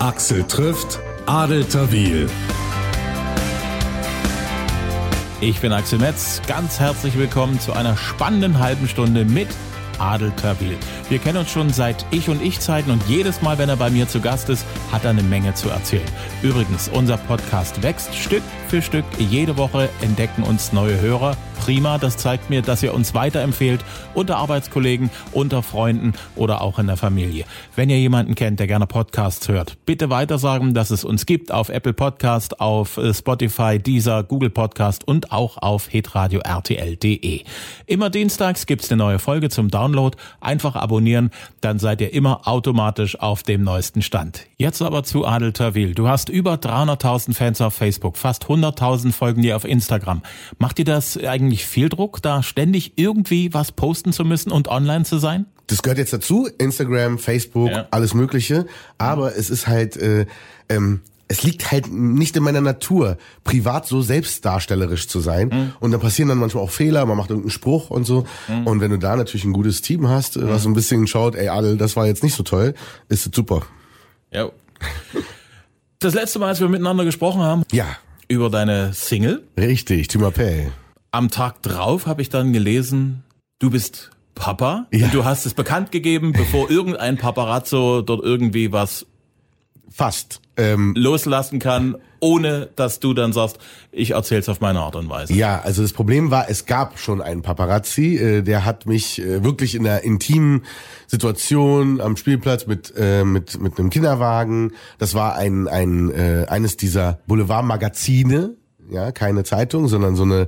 Axel trifft Adel Tawil. Ich bin Axel Metz. Ganz herzlich willkommen zu einer spannenden halben Stunde mit Adel Tawil. Wir kennen uns schon seit Ich und Ich Zeiten und jedes Mal, wenn er bei mir zu Gast ist, hat er eine Menge zu erzählen. Übrigens, unser Podcast wächst Stück für Stück. Jede Woche entdecken uns neue Hörer. Prima, das zeigt mir, dass ihr uns weiterempfehlt unter Arbeitskollegen, unter Freunden oder auch in der Familie. Wenn ihr jemanden kennt, der gerne Podcasts hört, bitte weitersagen, dass es uns gibt auf Apple Podcast, auf äh, Spotify, Deezer, Google Podcast und auch auf hitradio rtl.de. Immer dienstags gibt's eine neue Folge zum Download. Einfach abonnieren, dann seid ihr immer automatisch auf dem neuesten Stand. Jetzt aber zu Adel Tawil. Du hast über 300.000 Fans auf Facebook, fast 100.000 folgen dir auf Instagram. Macht dir das eigentlich viel Druck, da ständig irgendwie was posten zu müssen und online zu sein? Das gehört jetzt dazu, Instagram, Facebook, Ja. alles Mögliche. Aber es ist halt, äh, ähm, es liegt halt nicht in meiner Natur, privat so selbstdarstellerisch zu sein. Und da passieren dann manchmal auch Fehler, man macht irgendeinen Spruch und so. Und wenn du da natürlich ein gutes Team hast, äh, was so ein bisschen schaut, ey Adel, das war jetzt nicht so toll, ist super. Ja. Das letzte Mal, als wir miteinander gesprochen haben, Ja, über deine Single, richtig, Timapay. am Tag drauf habe ich dann gelesen, du bist Papa Ja. und du hast es bekannt gegeben, bevor irgendein Paparazzo dort irgendwie was Fast. Ähm, loslassen kann, ohne dass du dann sagst, ich erzähl's auf meine Art und Weise. Ja, also das Problem war, es gab schon einen Paparazzi, äh, der hat mich äh, wirklich in einer intimen Situation am Spielplatz mit äh, mit mit einem Kinderwagen. Das war ein ein äh, eines dieser Boulevardmagazine, ja, keine Zeitung, sondern so eine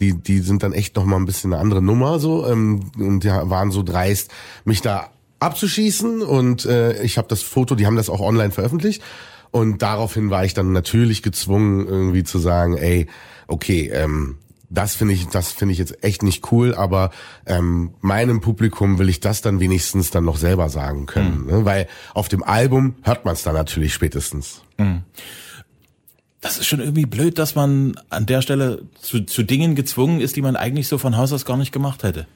die die sind dann echt noch mal ein bisschen eine andere Nummer so ähm, und die waren so dreist, mich da abzuschießen und äh, ich habe das Foto, die haben das auch online veröffentlicht und daraufhin war ich dann natürlich gezwungen irgendwie zu sagen, ey, okay, ähm, das finde ich, das finde ich jetzt echt nicht cool, aber ähm, meinem Publikum will ich das dann wenigstens dann noch selber sagen können, ne? weil auf dem Album hört man es dann natürlich spätestens. Das ist schon irgendwie blöd, dass man an der Stelle zu, zu Dingen gezwungen ist, die man eigentlich so von Haus aus gar nicht gemacht hätte.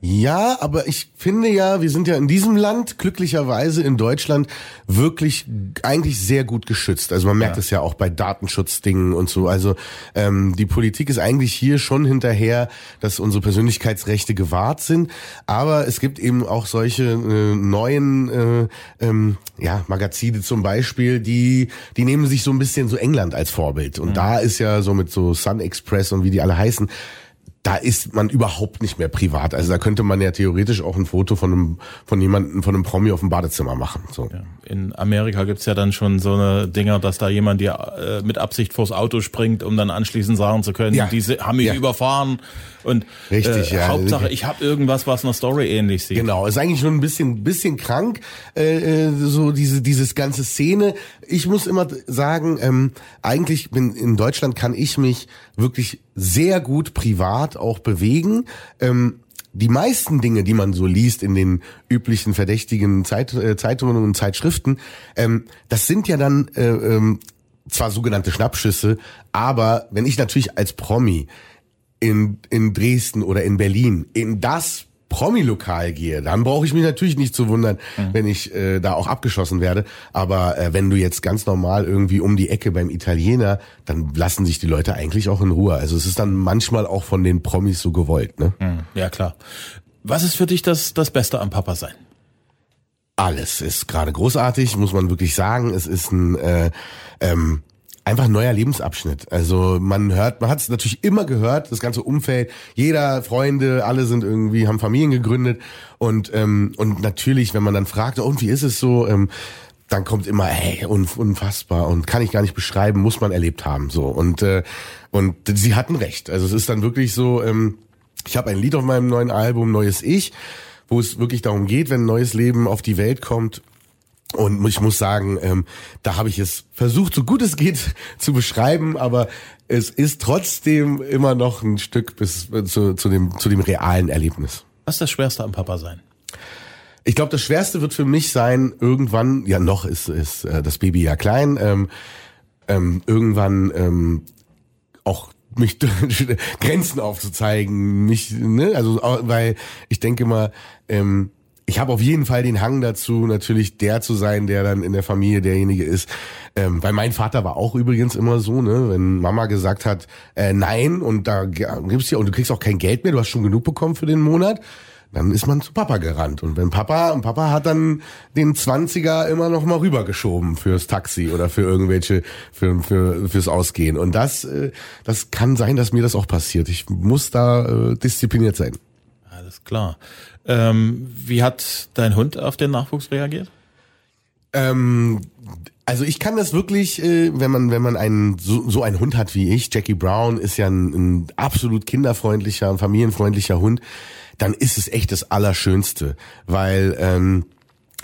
Ja, aber ich finde ja, wir sind ja in diesem Land, glücklicherweise in Deutschland, wirklich eigentlich sehr gut geschützt. Also man merkt es ja. auch bei Datenschutzdingen und so. Also ähm, die Politik ist eigentlich hier schon hinterher, dass unsere Persönlichkeitsrechte gewahrt sind. Aber es gibt eben auch solche äh, neuen äh, ähm, ja, Magazine zum Beispiel, die, die nehmen sich so ein bisschen so England als Vorbild. Und da ist ja so mit so Sun Express und wie die alle heißen, da ist man überhaupt nicht mehr privat. Also da könnte man ja theoretisch auch ein Foto von einem, von jemandem, von einem Promi auf dem Badezimmer machen. So. Ja. In Amerika gibt's ja dann schon so eine Dinger, dass da jemand dir äh, mit Absicht vors Auto springt, um dann anschließend sagen zu können, Ja. diese haben mich Ja. überfahren. Und Richtig, äh, ja. Hauptsache, ich habe irgendwas, was einer Story ähnlich sieht. Genau, ist eigentlich schon ein bisschen, bisschen krank, äh, äh, so diese, dieses ganze Szene. Ich muss immer sagen, ähm, eigentlich bin in Deutschland kann ich mich wirklich sehr gut privat auch bewegen. Ähm, die meisten Dinge, die man so liest in den üblichen verdächtigen Zeit, äh, Zeitungen und Zeitschriften, ähm, das sind ja dann äh, ähm, zwar sogenannte Schnappschüsse, aber wenn ich natürlich als Promi in, in Dresden oder in Berlin in das Promi-Lokal gehe, dann brauche ich mich natürlich nicht zu wundern, wenn ich äh, da auch abgeschossen werde. Aber äh, wenn du jetzt ganz normal irgendwie um die Ecke beim Italiener, dann lassen sich die Leute eigentlich auch in Ruhe. Also es ist dann manchmal auch von den Promis so gewollt. Ne? Ja, klar. Was ist für dich das, das Beste am Papa sein? Alles ist gerade großartig, muss man wirklich sagen. Es ist ein äh, ähm, einfach ein neuer Lebensabschnitt. Also man hört, man hat es natürlich immer gehört, das ganze Umfeld, jeder, Freunde, alle sind irgendwie, haben Familien gegründet und ähm, und natürlich, wenn man dann fragt, und wie ist es so, ähm, dann kommt immer, un, unfassbar und kann ich gar nicht beschreiben, muss man erlebt haben so und äh, und sie hatten recht. Also es ist dann wirklich so, ähm, ich habe ein Lied auf meinem neuen Album Neues Ich, wo es wirklich darum geht, wenn ein neues Leben auf die Welt kommt. Und ich muss sagen, ähm, da habe ich es versucht, so gut es geht, zu beschreiben, aber es ist trotzdem immer noch ein Stück bis äh, zu, zu, dem, zu dem realen Erlebnis. Was ist das Schwerste am Papa sein? Ich glaube, das Schwerste wird für mich sein, irgendwann, ja noch ist, ist äh, das Baby ja klein, ähm, ähm, irgendwann ähm, auch mich Grenzen aufzuzeigen, mich, ne, also weil ich denke mal, ähm, ich habe auf jeden Fall den Hang dazu, natürlich der zu sein, der dann in der Familie derjenige ist. Ähm, weil mein Vater war auch übrigens immer so, ne, wenn Mama gesagt hat, äh, nein, und da gibt's ja, und du kriegst auch kein Geld mehr, du hast schon genug bekommen für den Monat, dann ist man zu Papa gerannt. Und wenn Papa, und Papa hat dann den Zwanziger immer noch mal rübergeschoben fürs Taxi oder für irgendwelche, für, für, fürs Ausgehen. Und das, äh, das kann sein, dass mir das auch passiert. Ich muss da äh, diszipliniert sein. Alles klar. Ähm, wie hat dein Hund auf den Nachwuchs reagiert? Ähm, also ich kann das wirklich, äh, wenn man wenn man einen so, so einen Hund hat wie ich, Jackie Brown ist ja ein, ein absolut kinderfreundlicher, familienfreundlicher Hund, dann ist es echt das Allerschönste, weil ähm,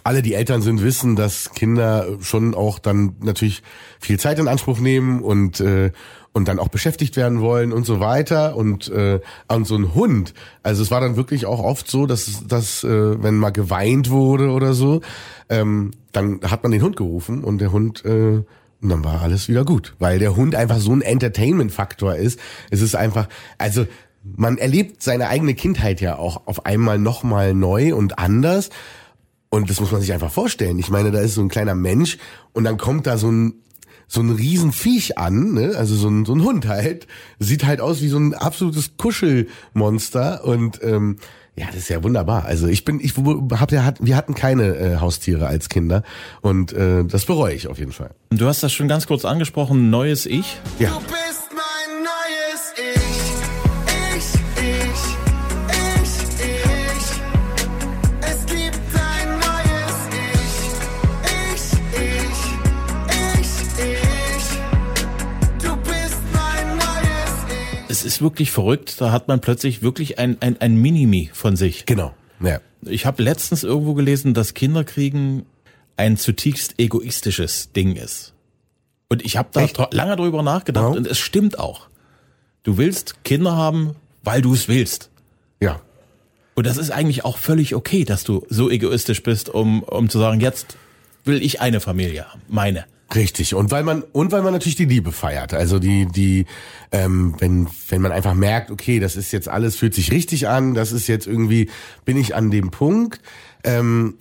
alle, die Eltern sind, wissen, dass Kinder schon auch dann natürlich viel Zeit in Anspruch nehmen und äh, und dann auch beschäftigt werden wollen und so weiter und äh, und so ein Hund. Also es war dann wirklich auch oft so, dass dass äh, wenn mal geweint wurde oder so, ähm, dann hat man den Hund gerufen und der Hund äh, und dann war alles wieder gut, weil der Hund einfach so ein Entertainment-Faktor ist. Es ist einfach, also man erlebt seine eigene Kindheit ja auch auf einmal nochmal neu und anders. Und das muss man sich einfach vorstellen. Ich meine, da ist so ein kleiner Mensch und dann kommt da so ein so ein Riesen-Viech an, ne? also so ein, so ein Hund halt, sieht halt aus wie so ein absolutes Kuschelmonster und ähm, ja, das ist ja wunderbar. Also ich bin, ich hab ja, wir hatten keine äh, Haustiere als Kinder und äh, das bereue ich auf jeden Fall. Du hast das schon ganz kurz angesprochen, neues Ich. Ja. Du bist ist wirklich verrückt, da hat man plötzlich wirklich ein, ein, ein Minimi von sich. Genau. Ja. Ich habe letztens irgendwo gelesen, dass Kinderkriegen ein zutiefst egoistisches Ding ist. Und ich habe da Echt? lange drüber nachgedacht Ja. und es stimmt auch. Du willst Kinder haben, weil du es willst. Ja. Und das ist eigentlich auch völlig okay, dass du so egoistisch bist, um, um zu sagen, jetzt will ich eine Familie haben, meine. Richtig. Und weil man, und weil man natürlich die Liebe feiert. Also die, die, ähm, wenn, wenn man einfach merkt, okay, das ist jetzt alles, fühlt sich richtig an, das ist jetzt irgendwie, bin ich an dem Punkt, ähm,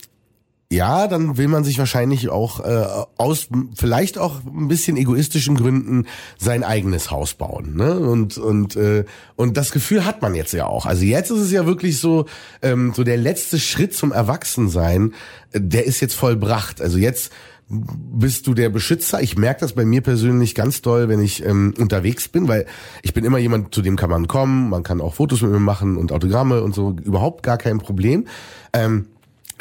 ja, dann will man sich wahrscheinlich auch äh, aus vielleicht auch ein bisschen egoistischen Gründen sein eigenes Haus bauen. Ne? Und und äh, und das Gefühl hat man jetzt ja auch. Also jetzt ist es ja wirklich so ähm, so der letzte Schritt zum Erwachsensein, äh, der ist jetzt vollbracht. Also jetzt bist du der Beschützer. Ich merke das bei mir persönlich ganz doll, wenn ich ähm, unterwegs bin, weil ich bin immer jemand, zu dem kann man kommen, man kann auch Fotos mit mir machen und Autogramme und so, überhaupt gar kein Problem. Ähm,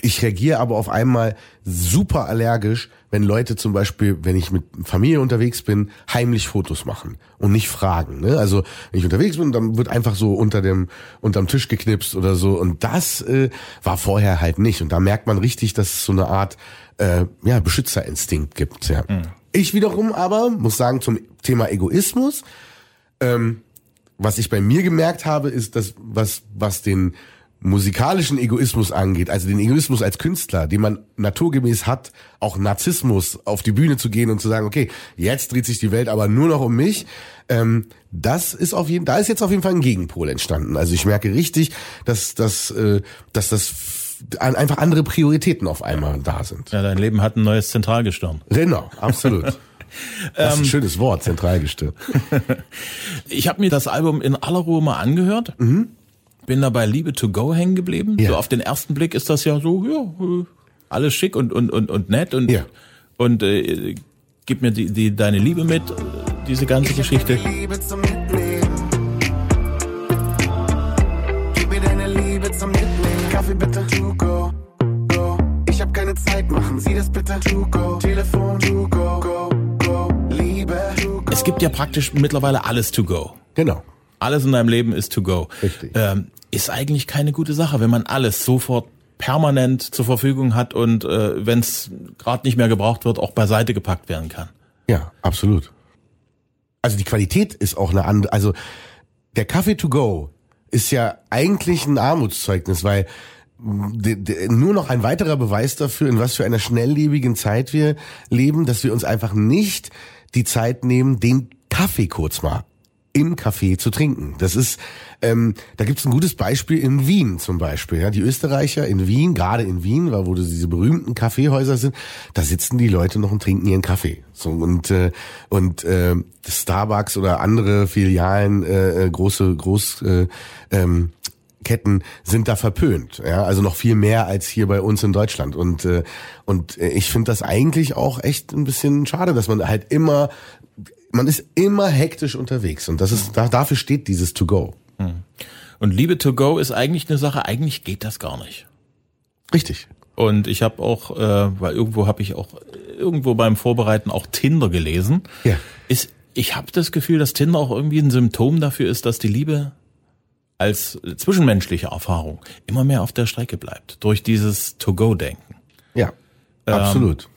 ich reagiere aber auf einmal super allergisch, wenn Leute zum Beispiel, wenn ich mit Familie unterwegs bin, heimlich Fotos machen und nicht fragen. Ne? Also wenn ich unterwegs bin, dann wird einfach so unter dem unterm Tisch geknipst oder so. Und das äh, war vorher halt nicht. Und da merkt man richtig, dass es so eine Art äh, ja, Beschützerinstinkt gibt. Ja. Ich wiederum aber muss sagen zum Thema Egoismus ähm, was ich bei mir gemerkt habe, ist, dass was, was den musikalischen Egoismus angeht, also den Egoismus als Künstler, den man naturgemäß hat, auch Narzissmus auf die Bühne zu gehen und zu sagen, okay, jetzt dreht sich die Welt aber nur noch um mich, ähm, das ist auf jeden, da ist jetzt auf jeden Fall ein Gegenpol entstanden. Also ich merke richtig, dass, dass, äh, dass das einfach andere Prioritäten auf einmal da sind. Ja, dein Leben hat ein neues Zentralgestirn. Genau, absolut. Das ist ein schönes Wort, Zentralgestirn. Ich habe mir das Album in aller Ruhe mal angehört. Bin dabei Liebe to Go hängen geblieben. Ja. So auf den ersten Blick ist das ja so, ja, äh, alles schick und, und, und, und nett und, Ja. und äh, gib mir die, die, deine Liebe mit, diese ganze Geschichte. Kaffee bitte. To go, go. Ich hab keine Zeit, machen Sie das bitte. To go. Telefon. To go, go, go. Liebe. To go. Es gibt ja praktisch mittlerweile alles to go. Genau. Alles in deinem Leben ist to go. Richtig. Ähm, ist eigentlich keine gute Sache, wenn man alles sofort permanent zur Verfügung hat und äh, wenn es gerade nicht mehr gebraucht wird, auch beiseite gepackt werden kann. Ja, absolut. Also die Qualität ist auch eine andere. Also der Kaffee to go ist ja eigentlich ein Armutszeugnis, weil nur noch ein weiterer Beweis dafür, in was für einer schnelllebigen Zeit wir leben, dass wir uns einfach nicht die Zeit nehmen, den Kaffee kurz mal im Café zu trinken. Das ist, ähm, da gibt's ein gutes Beispiel in Wien zum Beispiel. Ja, die Österreicher in Wien, gerade in Wien, wo diese berühmten Kaffeehäuser sind, da sitzen die Leute noch und trinken ihren Kaffee. So und äh, und äh, Starbucks oder andere Filialen, äh, äh große Groß äh, ähm, Ketten sind da verpönt, ja, also noch viel mehr als hier bei uns in Deutschland und äh, und ich finde das eigentlich auch echt ein bisschen schade, dass man halt immer man ist immer hektisch unterwegs und das ist da, dafür steht dieses To Go. Hm. Und Liebe To Go ist eigentlich eine Sache, eigentlich geht das gar nicht. Richtig. Und ich habe auch, äh, weil irgendwo habe ich auch irgendwo beim Vorbereiten auch Tinder gelesen. Ja. Ist, ich habe das Gefühl, dass Tinder auch irgendwie ein Symptom dafür ist, dass die Liebe als zwischenmenschliche Erfahrung immer mehr auf der Strecke bleibt durch dieses To-Go-Denken. Ja, ähm, absolut.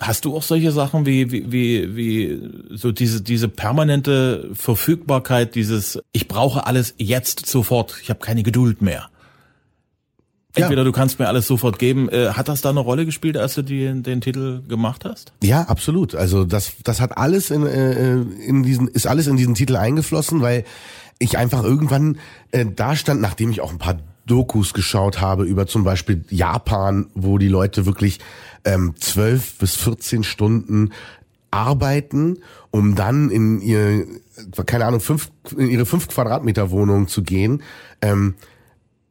Hast du auch solche Sachen wie, wie, wie, wie so diese, diese permanente Verfügbarkeit, dieses Ich brauche alles jetzt sofort, ich habe keine Geduld mehr. Entweder ja. du kannst mir alles sofort geben. Äh, hat das da eine Rolle gespielt, als du die, den Titel gemacht hast? Ja, absolut. Also das, das hat alles in, äh, in diesen, ist alles in diesen Titel eingeflossen, weil ich einfach irgendwann äh, da stand, nachdem ich auch ein paar Dokus geschaut habe über zum Beispiel Japan, wo die Leute wirklich ähm, 12 bis 14 Stunden arbeiten, um dann in ihr, keine Ahnung, fünf, in ihre fünf Quadratmeter Wohnung zu gehen. Ähm,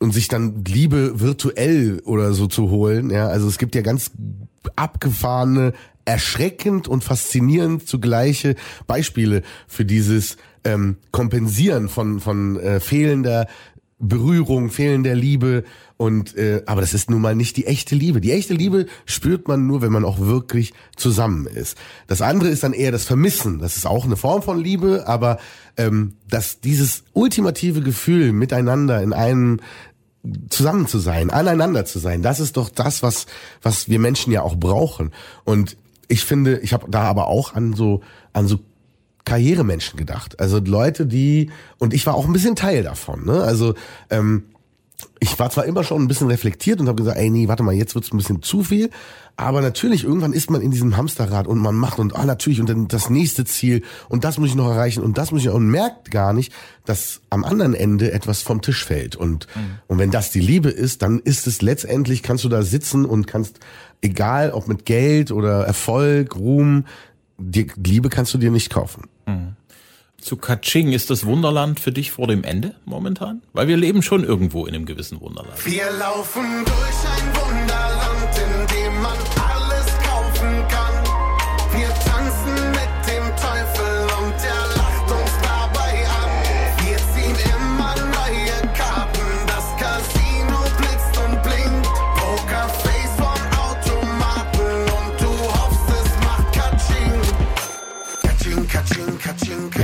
und sich dann Liebe virtuell oder so zu holen. Ja, also es gibt ja ganz abgefahrene, erschreckend und faszinierend zugleiche Beispiele für dieses ähm, Kompensieren von von äh, fehlender Berührung, fehlender Liebe und äh, aber das ist nun mal nicht die echte Liebe. Die echte Liebe spürt man nur, wenn man auch wirklich zusammen ist. Das andere ist dann eher das Vermissen. Das ist auch eine Form von Liebe, aber ähm, dass dieses ultimative Gefühl miteinander in einem zusammen zu sein, aneinander zu sein, das ist doch das, was was wir Menschen ja auch brauchen. Und ich finde, ich habe da aber auch an so an so Karrieremenschen gedacht. Also Leute, die und ich war auch ein bisschen Teil davon. Ne? Also ähm, ich war zwar immer schon ein bisschen reflektiert und habe gesagt, ey, nee, warte mal, jetzt wird's ein bisschen zu viel. Aber natürlich, irgendwann ist man in diesem Hamsterrad und man macht und ah, natürlich, und dann das nächste Ziel und das muss ich noch erreichen und das muss ich und merkt gar nicht, dass am anderen Ende etwas vom Tisch fällt. Und, mhm. und wenn das die Liebe ist, dann ist es letztendlich, kannst du da sitzen und kannst, egal ob mit Geld oder Erfolg, Ruhm, die Liebe kannst du dir nicht kaufen. Mhm zu Kaching, ist das Wunderland für dich vor dem Ende momentan? Weil wir leben schon irgendwo in einem gewissen Wunderland. Wir laufen durch ein Wunderland,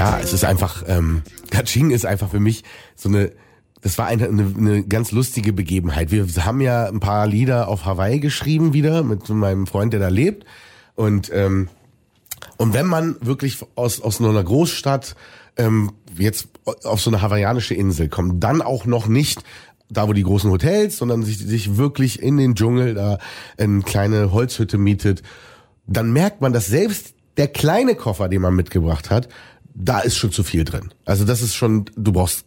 Ja, es ist einfach, ähm, Kaching ist einfach für mich so eine, das war eine, eine, eine ganz lustige Begebenheit. Wir haben ja ein paar Lieder auf Hawaii geschrieben wieder mit meinem Freund, der da lebt. Und, ähm, und wenn man wirklich aus, aus einer Großstadt ähm, jetzt auf so eine hawaiianische Insel kommt, dann auch noch nicht da wo die großen Hotels, sondern sich, sich wirklich in den Dschungel da eine kleine Holzhütte mietet, dann merkt man, dass selbst der kleine Koffer, den man mitgebracht hat, da ist schon zu viel drin. Also das ist schon, du brauchst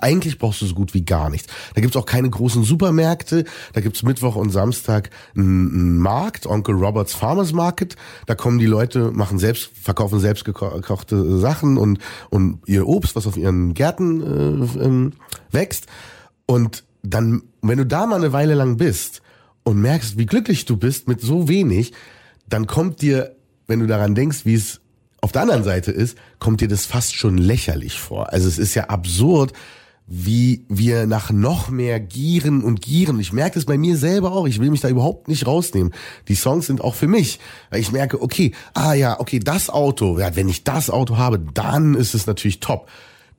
eigentlich brauchst du so gut wie gar nichts. Da gibt's auch keine großen Supermärkte. Da gibt's Mittwoch und Samstag einen Markt, Onkel Roberts Farmers Market. Da kommen die Leute, machen selbst, verkaufen selbst gekochte Sachen und, und ihr Obst, was auf ihren Gärten äh, ähm, wächst. Und dann, wenn du da mal eine Weile lang bist und merkst, wie glücklich du bist mit so wenig, dann kommt dir, wenn du daran denkst, wie es auf der anderen Seite ist, kommt dir das fast schon lächerlich vor. Also es ist ja absurd, wie wir nach noch mehr gieren und gieren. Ich merke es bei mir selber auch. Ich will mich da überhaupt nicht rausnehmen. Die Songs sind auch für mich. Weil ich merke, okay, ah ja, okay, das Auto, ja, wenn ich das Auto habe, dann ist es natürlich top.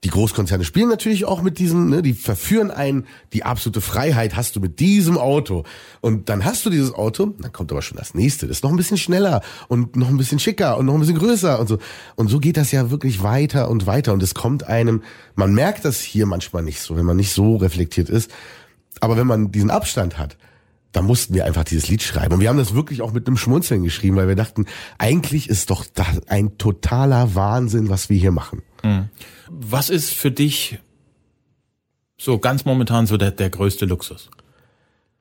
Die Großkonzerne spielen natürlich auch mit diesem, ne, die verführen einen, die absolute Freiheit hast du mit diesem Auto. Und dann hast du dieses Auto, dann kommt aber schon das nächste, das ist noch ein bisschen schneller und noch ein bisschen schicker und noch ein bisschen größer und so. Und so geht das ja wirklich weiter und weiter. Und es kommt einem, man merkt das hier manchmal nicht so, wenn man nicht so reflektiert ist. Aber wenn man diesen Abstand hat, da mussten wir einfach dieses Lied schreiben. Und wir haben das wirklich auch mit einem Schmunzeln geschrieben, weil wir dachten, eigentlich ist doch das ein totaler Wahnsinn, was wir hier machen. Was ist für dich so ganz momentan so der, der größte Luxus?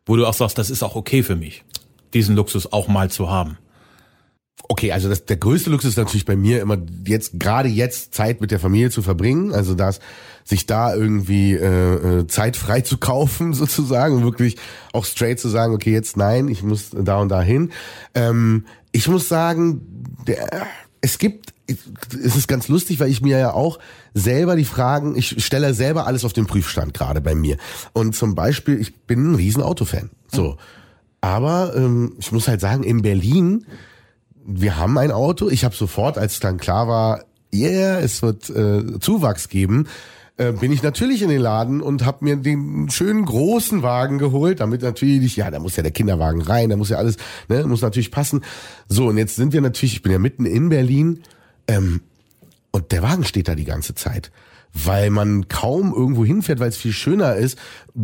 Wo du auch sagst, das ist auch okay für mich, diesen Luxus auch mal zu haben. Okay, also das, der größte Luxus ist natürlich bei mir immer jetzt gerade jetzt Zeit mit der Familie zu verbringen, also das sich da irgendwie äh, äh, Zeit frei zu kaufen sozusagen und wirklich auch straight zu sagen, okay, jetzt nein, ich muss da und da hin. Ähm, ich muss sagen, der, es gibt es ist ganz lustig, weil ich mir ja auch selber die Fragen, ich stelle selber alles auf den Prüfstand gerade bei mir. Und zum Beispiel, ich bin ein riesen Autofan. So. Aber ähm, ich muss halt sagen, in Berlin wir haben ein Auto. Ich habe sofort, als dann klar war, yeah, es wird äh, Zuwachs geben, äh, bin ich natürlich in den Laden und habe mir den schönen großen Wagen geholt, damit natürlich, ja, da muss ja der Kinderwagen rein, da muss ja alles, ne, muss natürlich passen. So, und jetzt sind wir natürlich, ich bin ja mitten in Berlin, ähm, und der Wagen steht da die ganze Zeit. Weil man kaum irgendwo hinfährt, weil es viel schöner ist,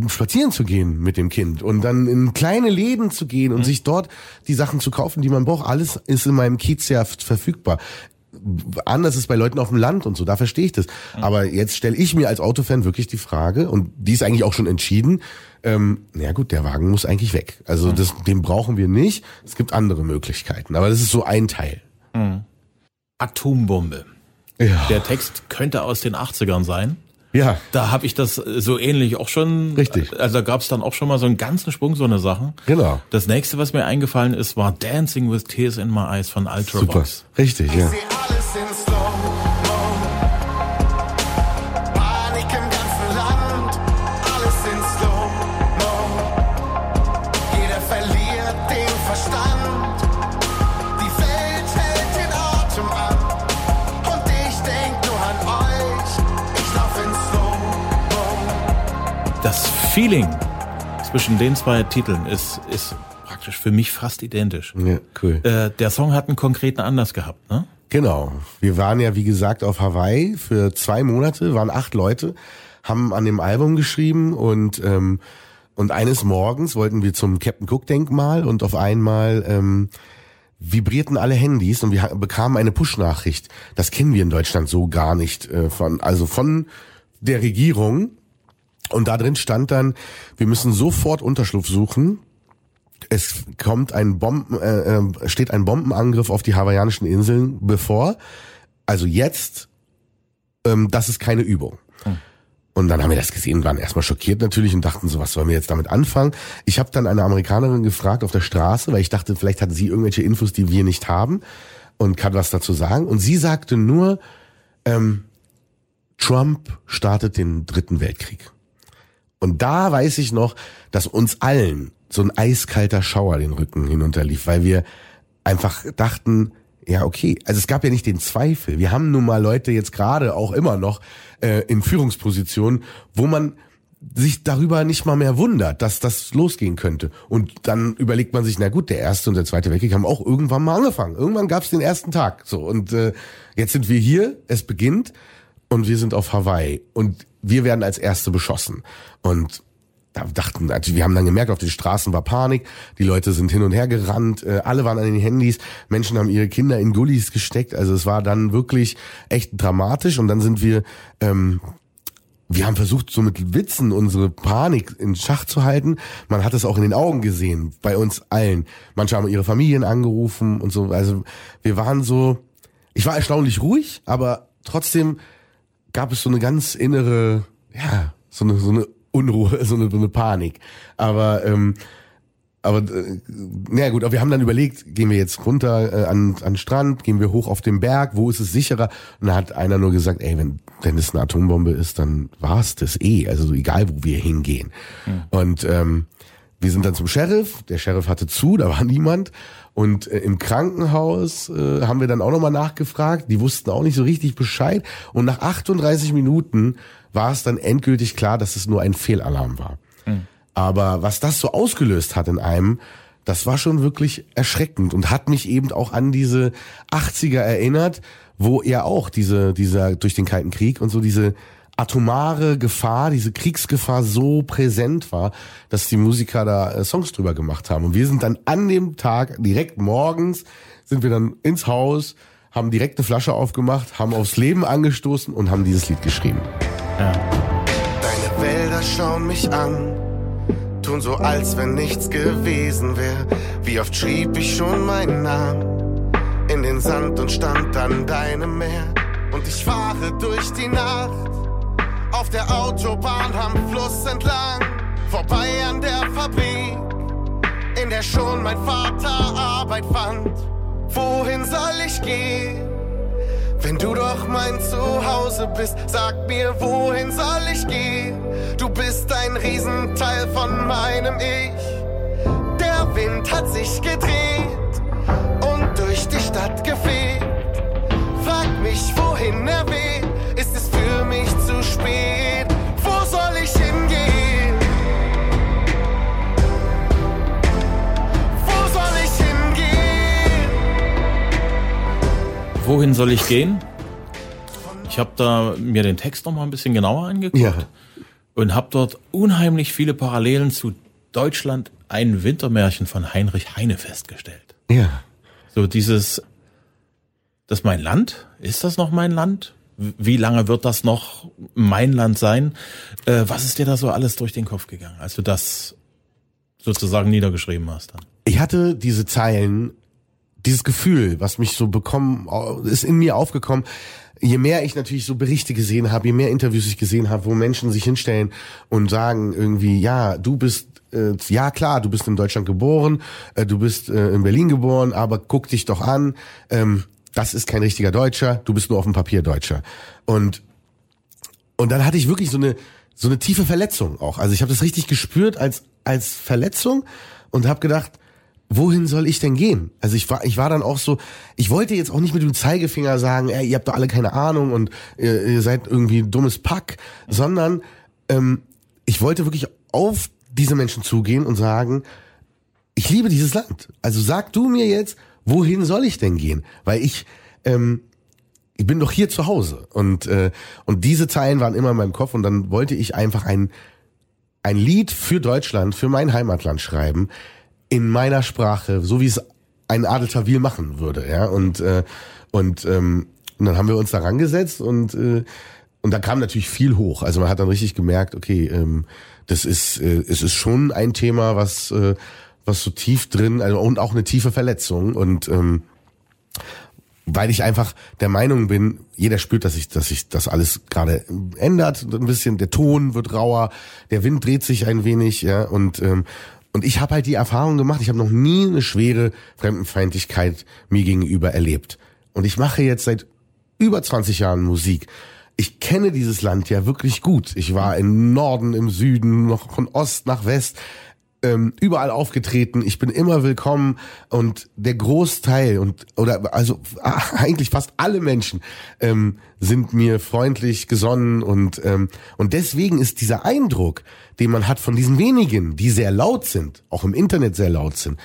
spazieren zu gehen mit dem Kind und dann in kleine Läden zu gehen und sich dort die Sachen zu kaufen, die man braucht. Alles ist in meinem Kiez ja verfügbar. Anders ist bei Leuten auf dem Land und so, da verstehe ich das. Aber jetzt stelle ich mir als Autofan wirklich die Frage, und die ist eigentlich auch schon entschieden, ähm, na gut, der Wagen muss eigentlich weg. Also das, den brauchen wir nicht. Es gibt andere Möglichkeiten. Aber das ist so ein Teil. Atombombe. Ja. Der Text könnte aus den 80ern sein. Ja. Da habe ich das so ähnlich auch schon. Richtig. Also da gab es dann auch schon mal so einen ganzen Sprung so eine Sachen. Genau. Das nächste, was mir eingefallen ist, war Dancing with Tears in My Eyes von Super. Ultravox. Richtig, Ich ja. Feeling zwischen den zwei Titeln ist, ist praktisch für mich fast identisch. Ja, cool. Äh, der Song hat einen konkreten Anlass gehabt, ne? Genau. Wir waren ja, wie gesagt, auf Hawaii für zwei Monate, waren acht Leute, haben an dem Album geschrieben und, ähm, und eines Morgens wollten wir zum Captain Cook Denkmal und auf einmal ähm, vibrierten alle Handys und wir bekamen eine Push-Nachricht. Das kennen wir in Deutschland so gar nicht äh, von, also von der Regierung. Und da drin stand dann, wir müssen sofort Unterschlupf suchen. Es kommt ein Bomben, äh, äh, steht ein Bombenangriff auf die hawaiianischen Inseln bevor. Also jetzt, ähm, das ist keine Übung. Und dann haben wir das gesehen, waren erstmal schockiert natürlich und dachten so, was sollen wir jetzt damit anfangen? Ich habe dann eine Amerikanerin gefragt auf der Straße, weil ich dachte, vielleicht hat sie irgendwelche Infos, die wir nicht haben und kann was dazu sagen. Und sie sagte nur, ähm, Trump startet den dritten Weltkrieg. Und da weiß ich noch, dass uns allen so ein eiskalter Schauer den Rücken hinunterlief, weil wir einfach dachten, ja, okay, also es gab ja nicht den Zweifel. Wir haben nun mal Leute jetzt gerade auch immer noch äh, in Führungspositionen, wo man sich darüber nicht mal mehr wundert, dass das losgehen könnte. Und dann überlegt man sich, na gut, der erste und der zweite Weltkrieg haben auch irgendwann mal angefangen. Irgendwann gab es den ersten Tag. So und äh, jetzt sind wir hier, es beginnt und wir sind auf Hawaii und wir werden als Erste beschossen. Und da dachten, also wir haben dann gemerkt, auf den Straßen war Panik, die Leute sind hin und her gerannt, äh, alle waren an den Handys, Menschen haben ihre Kinder in Gullis gesteckt, also es war dann wirklich echt dramatisch und dann sind wir, ähm, wir haben versucht, so mit Witzen unsere Panik in Schach zu halten. Man hat es auch in den Augen gesehen, bei uns allen. Manche haben ihre Familien angerufen und so. Also wir waren so, ich war erstaunlich ruhig, aber trotzdem gab es so eine ganz innere, ja, so eine, so eine Unruhe, so eine, so eine Panik. Aber, ähm, aber, äh, na gut, aber wir haben dann überlegt, gehen wir jetzt runter äh, an, an den Strand, gehen wir hoch auf den Berg, wo ist es sicherer? Und da hat einer nur gesagt, ey, wenn, wenn es eine Atombombe ist, dann war's das eh. Also so egal, wo wir hingehen. Und ähm, wir sind dann zum Sheriff, der Sheriff hatte zu, da war niemand. Und äh, im Krankenhaus äh, haben wir dann auch nochmal nachgefragt. Die wussten auch nicht so richtig Bescheid. Und nach 38 Minuten war es dann endgültig klar, dass es nur ein Fehlalarm war. Aber was das so ausgelöst hat in einem, das war schon wirklich erschreckend und hat mich eben auch an diese 80er erinnert, wo ja auch diese, dieser, durch den Kalten Krieg und so diese atomare Gefahr, diese Kriegsgefahr so präsent war, dass die Musiker da äh, Songs drüber gemacht haben. Und wir sind dann an dem Tag, direkt morgens, sind wir dann ins Haus, haben direkt eine Flasche aufgemacht, haben aufs Leben angestoßen und haben dieses Lied geschrieben. Deine Wälder schauen mich an, tun so, als wenn nichts gewesen wäre. Wie oft schrieb ich schon meinen Namen in den Sand und stand an deinem Meer. Und ich fahre durch die Nacht der Autobahn am Fluss entlang, vorbei an der Fabrik, in der schon mein Vater Arbeit fand. Wohin soll ich gehen? Wenn du doch mein Zuhause bist, sag mir, wohin soll ich gehen? Du bist ein Riesenteil von meinem Ich. Der Wind hat sich gedreht und durch die Stadt gefegt. Frag mich, wohin er weht, ist es für mich zu spät? Wohin soll ich gehen? Ich habe da mir den Text noch mal ein bisschen genauer angeguckt Ja. und habe dort unheimlich viele Parallelen zu Deutschland ein Wintermärchen von Heinrich Heine festgestellt. Ja. So dieses, das ist mein Land? Ist das noch mein Land? Wie lange wird das noch mein Land sein? Äh, was ist dir da so alles durch den Kopf gegangen, als du das sozusagen niedergeschrieben hast dann? Ich hatte diese Zeilen, dieses Gefühl, was mich so bekommen, ist in mir aufgekommen. Je mehr ich natürlich so Berichte gesehen habe, je mehr Interviews ich gesehen habe, wo Menschen sich hinstellen und sagen irgendwie, ja, du bist, äh, ja klar, du bist in Deutschland geboren, äh, du bist äh, in Berlin geboren, aber guck dich doch an, ähm, das ist kein richtiger Deutscher, du bist nur auf dem Papier Deutscher. Und und dann hatte ich wirklich so eine so eine tiefe Verletzung auch. Also ich habe das richtig gespürt als als Verletzung und habe gedacht, wohin soll ich denn gehen? Also ich war ich war dann auch so, ich wollte jetzt auch nicht mit dem Zeigefinger sagen, ey, ihr habt doch alle keine Ahnung und ihr, ihr seid irgendwie dummes Pack, sondern ähm, ich wollte wirklich auf diese Menschen zugehen und sagen, ich liebe dieses Land. Also sag du mir jetzt, wohin soll ich denn gehen? Weil ich, ähm, ich bin doch hier zu Hause. Und, äh, und diese Zeilen waren immer in meinem Kopf und dann wollte ich einfach ein, ein Lied für Deutschland, für mein Heimatland schreiben, in meiner Sprache, so wie es ein Adel Tawil machen würde, ja. Und, äh, und, ähm, und dann haben wir uns da rangesetzt und, äh, und da kam natürlich viel hoch. Also man hat dann richtig gemerkt, okay, ähm, das ist, äh, es ist schon ein Thema, was, äh, was so tief drin, also und auch eine tiefe Verletzung und ähm, weil ich einfach der Meinung bin, jeder spürt, dass sich, dass sich das alles gerade ändert, ein bisschen. Der Ton wird rauer, der Wind dreht sich ein wenig, ja und ähm, und ich habe halt die Erfahrung gemacht. Ich habe noch nie eine schwere Fremdenfeindlichkeit mir gegenüber erlebt. Und ich mache jetzt seit über 20 Jahren Musik. Ich kenne dieses Land ja wirklich gut. Ich war im Norden, im Süden, noch von Ost nach West ähm, überall aufgetreten. Ich bin immer willkommen und der Großteil und oder also eigentlich fast alle Menschen ähm, sind mir freundlich gesonnen und ähm, und deswegen ist dieser Eindruck, den man hat von diesen wenigen, die sehr laut sind, auch im Internet sehr laut sind,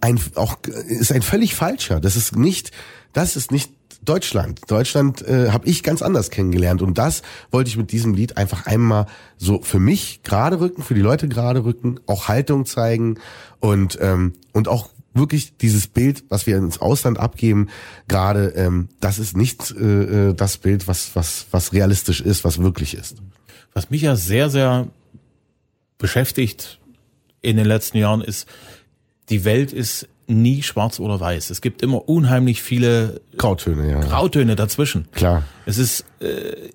ein auch ist ein völlig falscher. Das ist nicht, das ist nicht Deutschland. Deutschland äh, habe ich ganz anders kennengelernt und das wollte ich mit diesem Lied einfach einmal so für mich gerade rücken, für die Leute gerade rücken, auch Haltung zeigen und ähm, und auch wirklich dieses Bild, was wir ins Ausland abgeben, gerade ähm, das ist nicht äh, äh, das Bild, was was was realistisch ist, was wirklich ist. Was mich ja sehr, sehr beschäftigt in den letzten Jahren ist, die Welt ist nie schwarz oder weiß. Es gibt immer unheimlich viele Grautöne, ja. Grautöne dazwischen. Klar. Es ist, äh,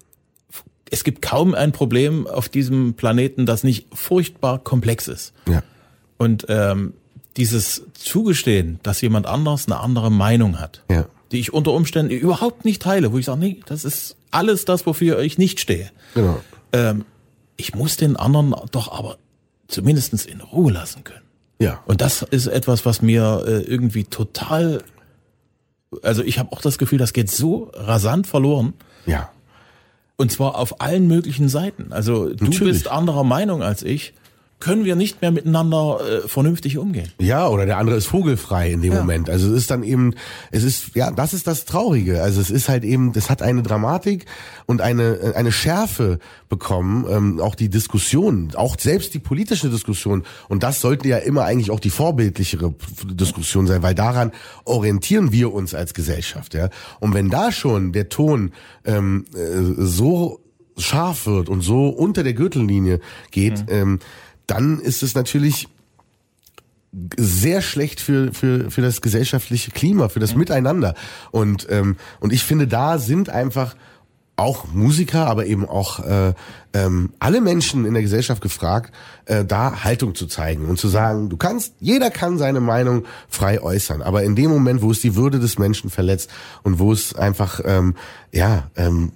es gibt kaum ein Problem auf diesem Planeten, das nicht furchtbar komplex ist. Ja. Und ähm, dieses Zugestehen, dass jemand anders eine andere Meinung hat, Ja. die ich unter Umständen überhaupt nicht teile, wo ich sage, nee, das ist alles das, wofür ich nicht stehe. Genau. Ähm, ich muss den anderen doch aber zumindestens in Ruhe lassen können. Ja. Und das ist etwas, was mir äh, irgendwie total, also ich habe auch das Gefühl, das geht so rasant verloren. Ja. Und zwar auf allen möglichen Seiten. Also du Natürlich. bist anderer Meinung als ich. Können wir nicht mehr miteinander äh, vernünftig umgehen. Ja, oder der andere ist vogelfrei in dem Ja. Moment. Also es ist dann eben, es ist, ja, das ist das Traurige. Also es ist halt eben, das hat eine Dramatik und eine, eine Schärfe bekommen, ähm, auch die Diskussion, auch selbst die politische Diskussion. Und das sollte ja immer eigentlich auch die vorbildlichere Diskussion sein, weil daran orientieren wir uns als Gesellschaft. Ja. Und wenn da schon der Ton ähm, äh, so scharf wird und so unter der Gürtellinie geht, ähm, dann ist es natürlich sehr schlecht für, für, für das gesellschaftliche Klima, für das Miteinander. Und, ähm, und ich finde, da sind einfach auch Musiker, aber eben auch äh, ähm, alle Menschen in der Gesellschaft gefragt, äh, da Haltung zu zeigen und zu sagen, du kannst, jeder kann seine Meinung frei äußern, aber in dem Moment, wo es die Würde des Menschen verletzt und wo es einfach ähm, ja ähm,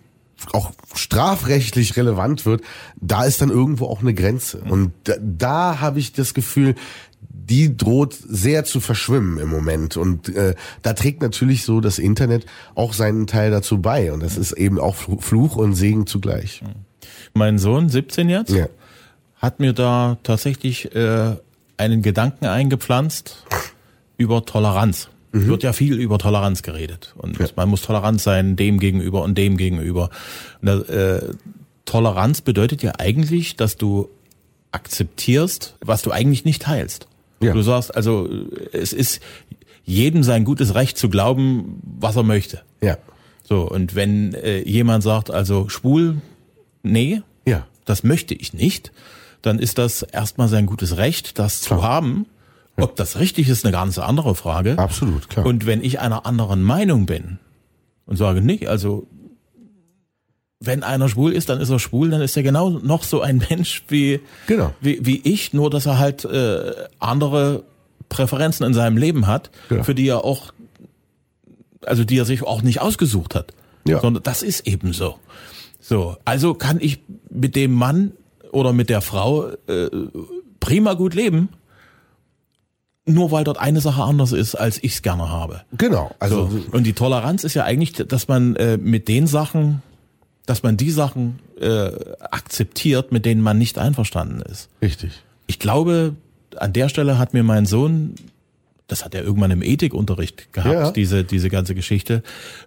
auch strafrechtlich relevant wird, da ist dann irgendwo auch eine Grenze. Und da, da habe ich das Gefühl, die droht sehr zu verschwimmen im Moment. Und äh, da trägt natürlich so das Internet auch seinen Teil dazu bei. Und das ist eben auch Fl- Fluch und Segen zugleich. Mein Sohn, 17 jetzt, Ja. hat mir da tatsächlich äh, einen Gedanken eingepflanzt über Toleranz. Wird ja viel über Toleranz geredet. Und man muss tolerant sein dem gegenüber und dem gegenüber. Und äh, Toleranz bedeutet ja eigentlich, dass du akzeptierst, was du eigentlich nicht teilst. Ja. Du sagst, also es ist jedem sein gutes Recht zu glauben, was er möchte. Ja. So, und wenn äh, jemand sagt, also schwul, nee, Ja. das möchte ich nicht, dann ist das erstmal sein gutes Recht, das zu haben. Ob das richtig ist, eine ganz andere Frage. Absolut, klar. Und wenn ich einer anderen Meinung bin und sage, nee, also wenn einer schwul ist, dann ist er schwul, dann ist er genau noch so ein Mensch wie, Genau. wie, wie ich, nur dass er halt äh, andere Präferenzen in seinem Leben hat, Genau. für die er auch, also die er sich auch nicht ausgesucht hat. Ja. Sondern das ist eben so. So, also kann ich mit dem Mann oder mit der Frau äh, prima gut leben, nur weil dort eine Sache anders ist, als ich es gerne habe. Genau. Also So. Und die Toleranz ist ja eigentlich, dass man äh, mit den Sachen, dass man die Sachen äh, akzeptiert, mit denen man nicht einverstanden ist. richtig. Ich glaube, an der Stelle hat mir mein Sohn, das hat er irgendwann im Ethikunterricht gehabt, Ja. diese, diese ganze Geschichte,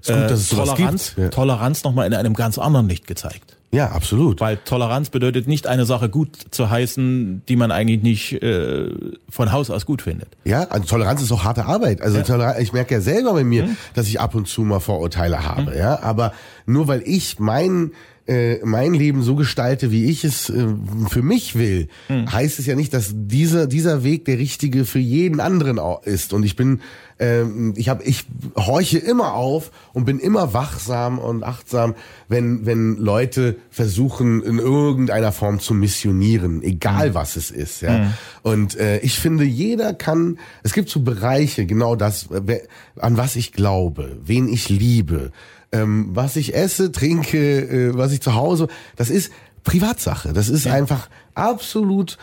gut, dass es sowas Toleranz. Ja. Toleranz nochmal in einem ganz anderen Licht gezeigt. Ja, absolut. Weil Toleranz bedeutet nicht eine Sache gut zu heißen, die man eigentlich nicht äh, von Haus aus gut findet. Ja, also Toleranz ist auch harte Arbeit. Also Toleranz, ich merke ja selber bei mir, dass ich ab und zu mal Vorurteile habe, ja. Aber nur weil ich mein äh, mein Leben so gestalte, wie ich es äh, für mich will, heißt es ja nicht, dass dieser dieser Weg der richtige für jeden anderen ist. Und ich bin, ähm, ich habe, ich horche immer auf und bin immer wachsam und achtsam, wenn wenn Leute versuchen in irgendeiner Form zu missionieren, egal was es ist, ja. Und äh, ich finde, jeder kann. Es gibt so Bereiche, genau das, äh, an was ich glaube, wen ich liebe ähm, was ich esse, trinke, äh, was ich zu Hause, das ist Privatsache. Das ist einfach absolut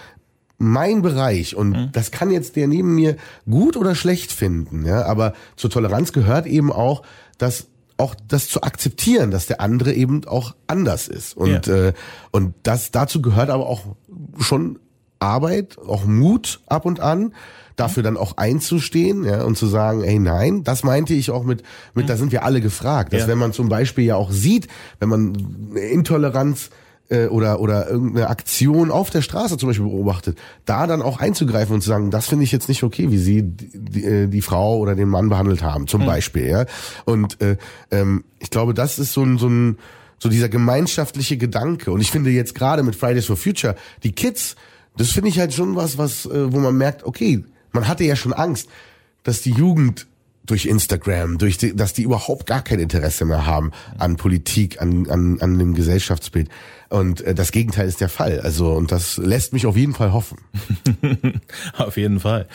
mein Bereich. Und das kann jetzt der neben mir gut oder schlecht finden, ja, aber zur Toleranz gehört eben auch, dass auch das zu akzeptieren, dass der andere eben auch anders ist. Und Ja. äh, und das dazu gehört aber auch schon Arbeit, auch Mut ab und an, dafür dann auch einzustehen ja, und zu sagen, ey nein, das meinte ich auch mit, mit da sind wir alle gefragt. Dass Ja. wenn man zum Beispiel ja auch sieht, wenn man Intoleranz äh, oder oder irgendeine Aktion auf der Straße zum Beispiel beobachtet, da dann auch einzugreifen und zu sagen, das finde ich jetzt nicht okay, wie sie die, die, äh, die Frau oder den Mann behandelt haben, zum Beispiel. Ja, und äh, ähm, ich glaube, das ist so ein so ein so dieser gemeinschaftliche Gedanke. Und ich finde jetzt gerade mit Fridays for Future die Kids, das finde ich halt schon was, was äh, wo man merkt, okay, man hatte ja schon Angst, dass die Jugend durch Instagram, durch die, dass die überhaupt gar kein Interesse mehr haben an Politik, an, an, an dem Gesellschaftsbild. Und äh, das Gegenteil ist der Fall. Also, und das lässt mich auf jeden Fall hoffen. Auf jeden Fall.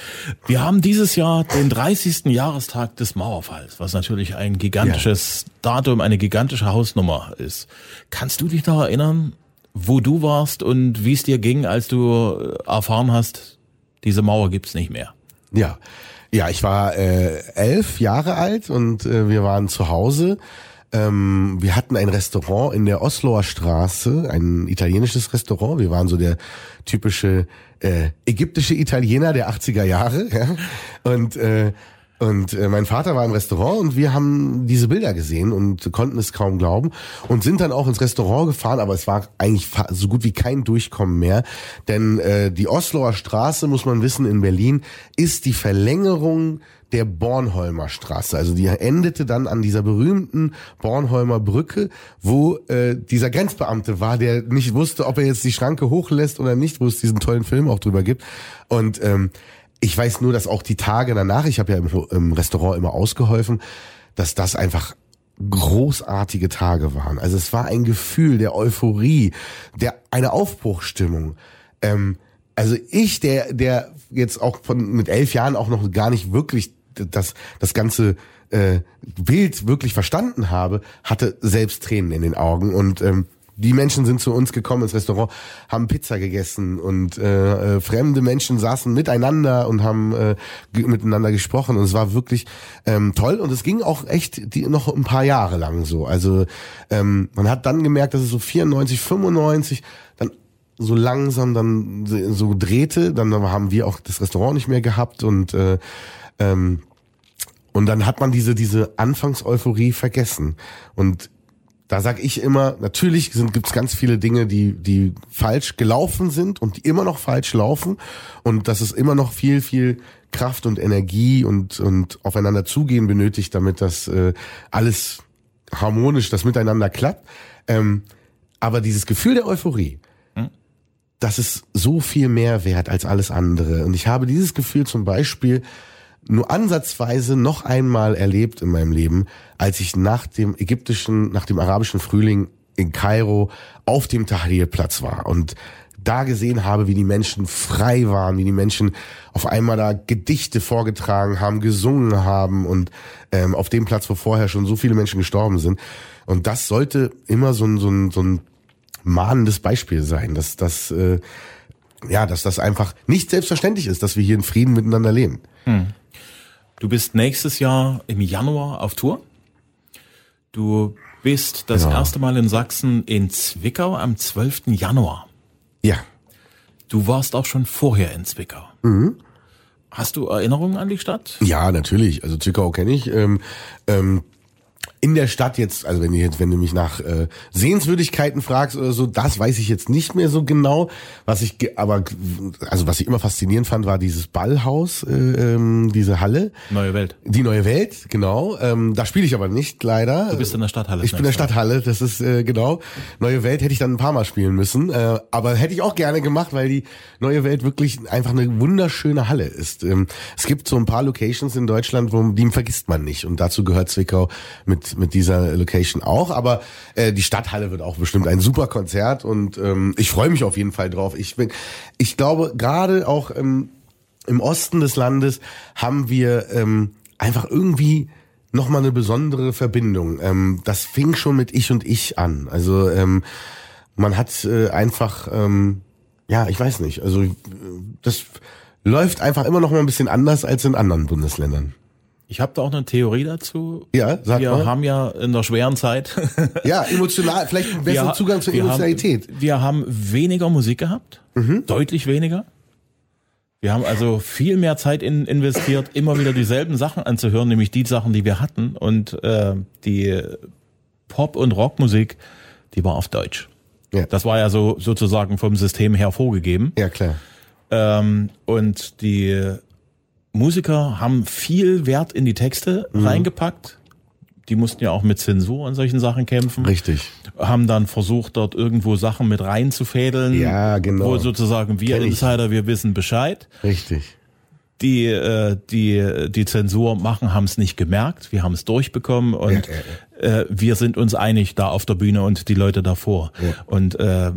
Wir haben dieses Jahr den 30. Jahrestag des Mauerfalls, was natürlich ein gigantisches Datum, eine gigantische Hausnummer ist. Kannst du dich noch erinnern, wo du warst und wie es dir ging, als du erfahren hast, diese Mauer gibt's nicht mehr? Ja, ja, ich war äh, elf Jahre alt und äh, wir waren zu Hause. Ähm, wir hatten ein Restaurant in der Osloer Straße, ein italienisches Restaurant. Wir waren so der typische äh, ägyptische Italiener der 80er Jahre. Ja? Und äh, und äh, mein Vater war im Restaurant und wir haben diese Bilder gesehen und konnten es kaum glauben und sind dann auch ins Restaurant gefahren, aber es war eigentlich so gut wie kein Durchkommen mehr, denn äh, die Osloer Straße, muss man wissen, in Berlin ist die Verlängerung der Bornholmer Straße. Also die endete dann an dieser berühmten Bornholmer Brücke, wo äh, dieser Grenzbeamte war, der nicht wusste, ob er jetzt die Schranke hochlässt oder nicht, wo es diesen tollen Film auch drüber gibt. Und ähm, ich weiß nur, dass auch die Tage danach, ich habe ja im, im Restaurant immer ausgeholfen, dass das einfach großartige Tage waren. Also es war ein Gefühl der Euphorie, der eine Aufbruchstimmung. Ähm, also ich, der, der jetzt auch von mit elf Jahren auch noch gar nicht wirklich das, das ganze äh, Bild wirklich verstanden habe, hatte selbst Tränen in den Augen und ähm, die Menschen sind zu uns gekommen ins Restaurant, haben Pizza gegessen und äh, äh, fremde Menschen saßen miteinander und haben äh, ge- miteinander gesprochen und es war wirklich ähm, toll und es ging auch echt die, noch ein paar Jahre lang so. Also ähm, man hat dann gemerkt, dass es so 94, 95 dann so langsam dann so drehte, dann haben wir auch das Restaurant nicht mehr gehabt und äh, ähm, und dann hat man diese diese Anfangseuphorie vergessen und da sag ich immer, natürlich sind, gibt's ganz viele Dinge, die, die falsch gelaufen sind und die immer noch falsch laufen und dass es immer noch viel, viel Kraft und Energie und, und aufeinander zugehen benötigt, damit das äh, alles harmonisch, das miteinander klappt. Ähm, aber dieses Gefühl der Euphorie, das ist so viel mehr wert als alles andere. Und ich habe dieses Gefühl zum Beispiel nur ansatzweise noch einmal erlebt in meinem Leben, als ich nach dem ägyptischen, nach dem arabischen Frühling in Kairo auf dem Tahrir-Platz war und da gesehen habe, wie die Menschen frei waren, wie die Menschen auf einmal da Gedichte vorgetragen haben, gesungen haben und ähm, auf dem Platz, wo vorher schon so viele Menschen gestorben sind. Und das sollte immer so ein, so ein, so ein mahnendes Beispiel sein, dass das, äh, ja, dass das einfach nicht selbstverständlich ist, dass wir hier in Frieden miteinander leben. Du bist nächstes Jahr im Januar auf Tour. Du bist das Ja. erste Mal in Sachsen in Zwickau am 12. Januar. Ja. Du warst auch schon vorher in Zwickau. Hast du Erinnerungen an die Stadt? Ja, natürlich. Also Zwickau kenne ich. Ähm, ähm, in der Stadt jetzt, also wenn du jetzt, wenn du mich nach äh, Sehenswürdigkeiten fragst oder so, das weiß ich jetzt nicht mehr so genau. Was ich, aber also was ich immer faszinierend fand, war dieses Ballhaus, äh, ähm, diese Halle, Neue Welt. die neue Welt, genau. Ähm, da spiele ich aber nicht leider. Du bist in der Stadthalle. Ich bin in der Stadthalle, das ist äh, genau. Neue Welt hätte ich dann ein paar Mal spielen müssen, äh, aber hätte ich auch gerne gemacht, weil die Neue Welt wirklich einfach eine wunderschöne Halle ist. Ähm, es gibt so ein paar Locations in Deutschland, wo die vergisst man nicht und dazu gehört Zwickau mit mit dieser Location auch. Aber äh, die Stadthalle wird auch bestimmt ein super Konzert und ähm, ich freue mich auf jeden Fall drauf. Ich bin, ich glaube gerade auch ähm, im Osten des Landes haben wir ähm, einfach irgendwie noch mal eine besondere Verbindung. Ähm, das fing schon mit Ich und Ich an. Also ähm, man hat äh, einfach, ähm, ja, ich weiß nicht. Also äh, das läuft einfach immer noch mal ein bisschen anders als in anderen Bundesländern. Ich habe da auch eine Theorie dazu. Ja, sag Wir mal. haben ja in der schweren Zeit Ja, emotional, vielleicht einen besseren wir, Zugang zur wir Emotionalität. Haben, wir haben weniger Musik gehabt, Mhm. deutlich weniger. Wir haben also viel mehr Zeit in, investiert, immer wieder dieselben Sachen anzuhören, nämlich die Sachen, die wir hatten. Und äh, die Pop- und Rockmusik, die war auf Deutsch. Ja. Das war ja so sozusagen vom System her vorgegeben. Ja, klar. Ähm, und die Musiker haben viel Wert in die Texte Mhm. reingepackt. Die mussten ja auch mit Zensur und solchen Sachen kämpfen. Richtig. Haben dann versucht, dort irgendwo Sachen mit reinzufädeln. Ja, genau. Wo sozusagen wir Kenn ich. Insider, wir wissen Bescheid. Richtig. Die, äh, die, die Zensur machen, haben es nicht gemerkt. Wir haben es durchbekommen und Ja, Äh, wir sind uns einig da auf der Bühne und die Leute davor. Ja. Und äh,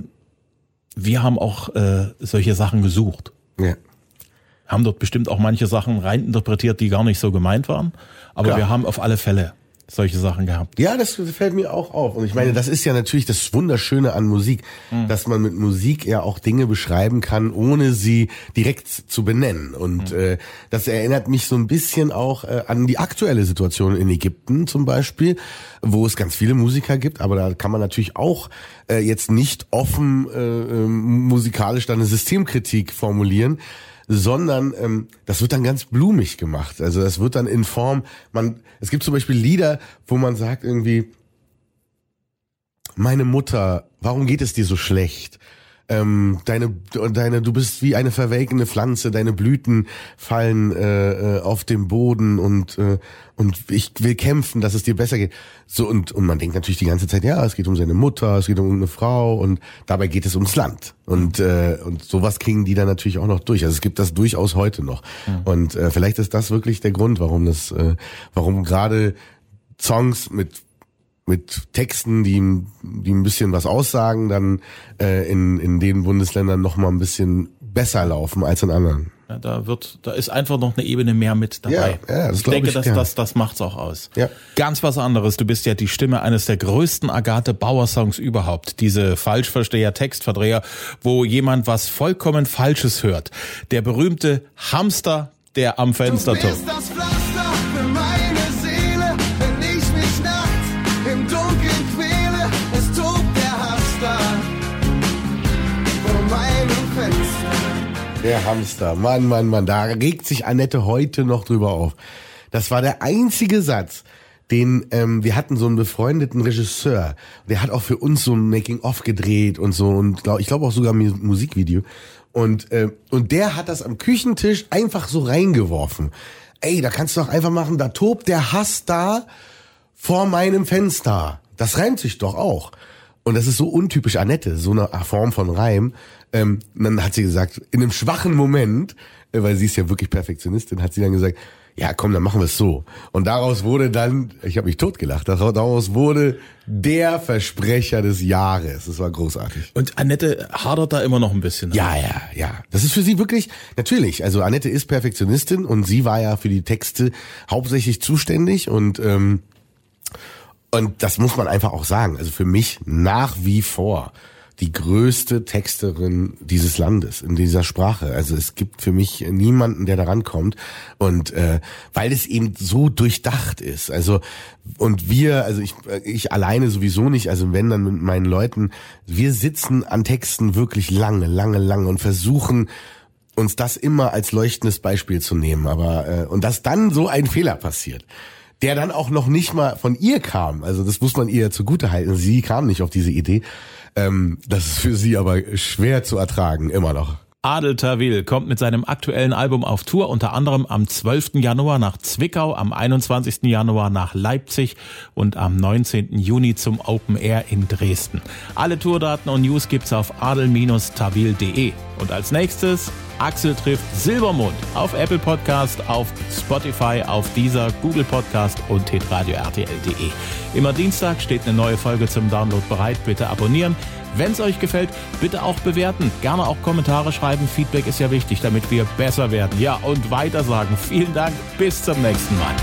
wir haben auch äh, solche Sachen gesucht Ja. Haben dort bestimmt auch manche Sachen reininterpretiert, die gar nicht so gemeint waren. Aber Klar. wir haben auf alle Fälle solche Sachen gehabt. Ja, das fällt mir auch auf. Und ich meine, das ist ja natürlich das Wunderschöne an Musik, dass man mit Musik ja auch Dinge beschreiben kann, ohne sie direkt zu benennen. Und äh, das erinnert mich so ein bisschen auch äh, an die aktuelle Situation in Ägypten zum Beispiel, wo es ganz viele Musiker gibt, aber da kann man natürlich auch äh, jetzt nicht offen äh, äh, musikalisch dann eine Systemkritik formulieren sondern ähm, das wird dann ganz blumig gemacht. Also das wird dann in Form, man, es gibt zum Beispiel Lieder, wo man sagt irgendwie, meine Mutter, warum geht es dir so schlecht? Ähm, deine, deine, du bist wie eine verwelkende Pflanze, deine Blüten fallen äh, äh, auf dem Boden und äh, und ich will kämpfen, dass es dir besser geht. So und und man denkt natürlich die ganze Zeit, ja, es geht um seine Mutter, es geht um eine Frau und dabei geht es ums Land und äh, und sowas kriegen die dann natürlich auch noch durch. Also es gibt das durchaus heute noch und äh, vielleicht ist das wirklich der Grund, warum das, äh, warum gerade Songs mit mit Texten, die, die ein bisschen was aussagen, dann äh, in, in den Bundesländern noch mal ein bisschen besser laufen als in anderen. Ja, da wird, da ist einfach noch eine Ebene mehr mit dabei. Ja, ja, das ich denke, ich dass gern. das, das macht's auch aus. Ja. Ganz was anderes. Du bist ja die Stimme eines der größten Agathe Bauer Songs überhaupt. Diese Falschversteher, Textverdreher, wo jemand was vollkommen Falsches hört. Der berühmte Hamster, der am Fenster tobt. Der Hamster. Mann, Mann, Mann. Da regt sich Annette heute noch drüber auf. Das war der einzige Satz, den ähm, wir hatten so einen befreundeten Regisseur. Der hat auch für uns so ein Making-of gedreht und so und glaub, ich glaube auch sogar ein Mu- Musikvideo. Und äh, und der hat das am Küchentisch einfach so reingeworfen. Ey, da kannst du doch einfach machen, da tobt der Hass da vor meinem Fenster. Das reimt sich doch auch. Und das ist so untypisch Annette, so eine Form von Reim. Ähm, dann hat sie gesagt, in einem schwachen Moment, äh, weil sie ist ja wirklich Perfektionistin, hat sie dann gesagt, ja komm, dann machen wir es so. Und daraus wurde dann, ich habe mich totgelacht, daraus wurde der Versprecher des Jahres. Das war großartig. Und Annette hadert da immer noch ein bisschen. Ja, ja, ja. Das ist für sie wirklich, natürlich, also Annette ist Perfektionistin und sie war ja für die Texte hauptsächlich zuständig und ähm, und das muss man einfach auch sagen. Also für mich nach wie vor die größte Texterin dieses Landes in dieser Sprache. Also es gibt für mich niemanden, der da rankommt. Und äh, weil es eben so durchdacht ist. Also und wir, also ich, ich alleine sowieso nicht, also wenn dann mit meinen Leuten, wir sitzen an Texten wirklich lange, lange, lange und versuchen uns das immer als leuchtendes Beispiel zu nehmen. Aber äh, und dass dann so ein Fehler passiert der dann auch noch nicht mal von ihr kam. Also das muss man ihr zugute halten. Sie kam nicht auf diese Idee. Ähm, das ist für sie aber schwer zu ertragen, immer noch. Adel Tawil kommt mit seinem aktuellen Album auf Tour, unter anderem am 12. Januar nach Zwickau, am 21. Januar nach Leipzig und am 19. Juni zum Open Air in Dresden. Alle Tourdaten und News gibt's auf adel-tawil.de. Und als nächstes Axel trifft Silbermond auf Apple Podcast, auf Spotify, auf Deezer, Google Podcast und hitradio rtl.de. Immer Dienstag steht eine neue Folge zum Download bereit. Bitte abonnieren. Wenn es euch gefällt, bitte auch bewerten. Gerne auch Kommentare schreiben. Feedback ist ja wichtig, damit wir besser werden. Ja, und weitersagen. Vielen Dank. Bis zum nächsten Mal.